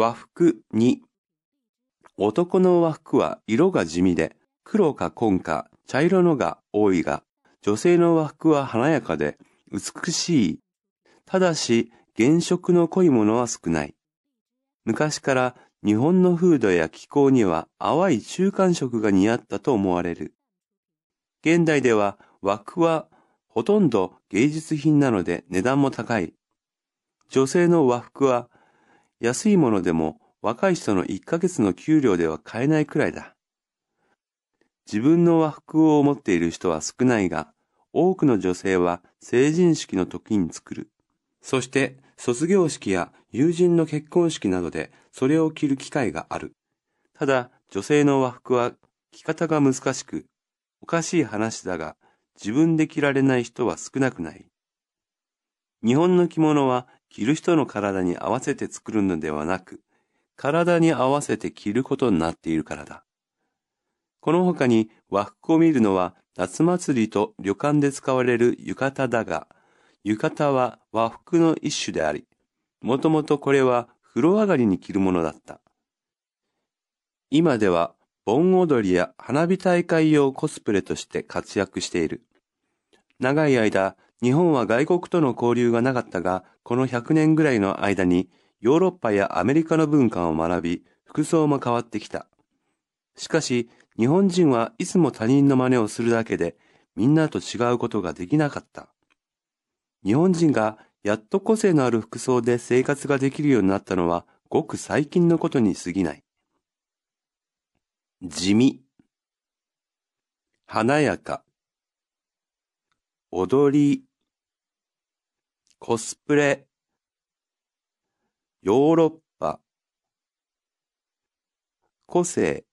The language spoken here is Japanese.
和服2男の和服は色が地味で、黒か紺か茶色のが多いが、女性の和服は華やかで美しい。ただし、原色の濃いものは少ない。昔から日本の風土や気候には淡い中間色が似合ったと思われる。現代では和服はほとんど芸術品なので値段も高い。女性の和服は安いものでも若い人の1ヶ月の給料では買えないくらいだ。自分の和服を持っている人は少ないが、多くの女性は成人式の時に作る。そして卒業式や友人の結婚式などでそれを着る機会がある。ただ、女性の和服は着方が難しく、おかしい話だが、自分で着られない人は少なくない。日本の着物は着る人の体に合わせて作るのではなく、体に合わせて着ることになっているからだ。この他に和服を見るのは夏祭りと旅館で使われる浴衣だが、浴衣は和服の一種であり、もともとこれは風呂上がりに着るものだった。今では盆踊りや花火大会用コスプレとして活躍している。長い間、日本は外国との交流がなかったが、この100年ぐらいの間にヨーロッパやアメリカの文化を学び、服装も変わってきた。しかし、日本人はいつも他人の真似をするだけで、みんなと違うことができなかった。日本人がやっと個性のある服装で生活ができるようになったのは、ごく最近のことに過ぎない。地味、華やか、踊り、コスプレ、ヨーロッパ、個性、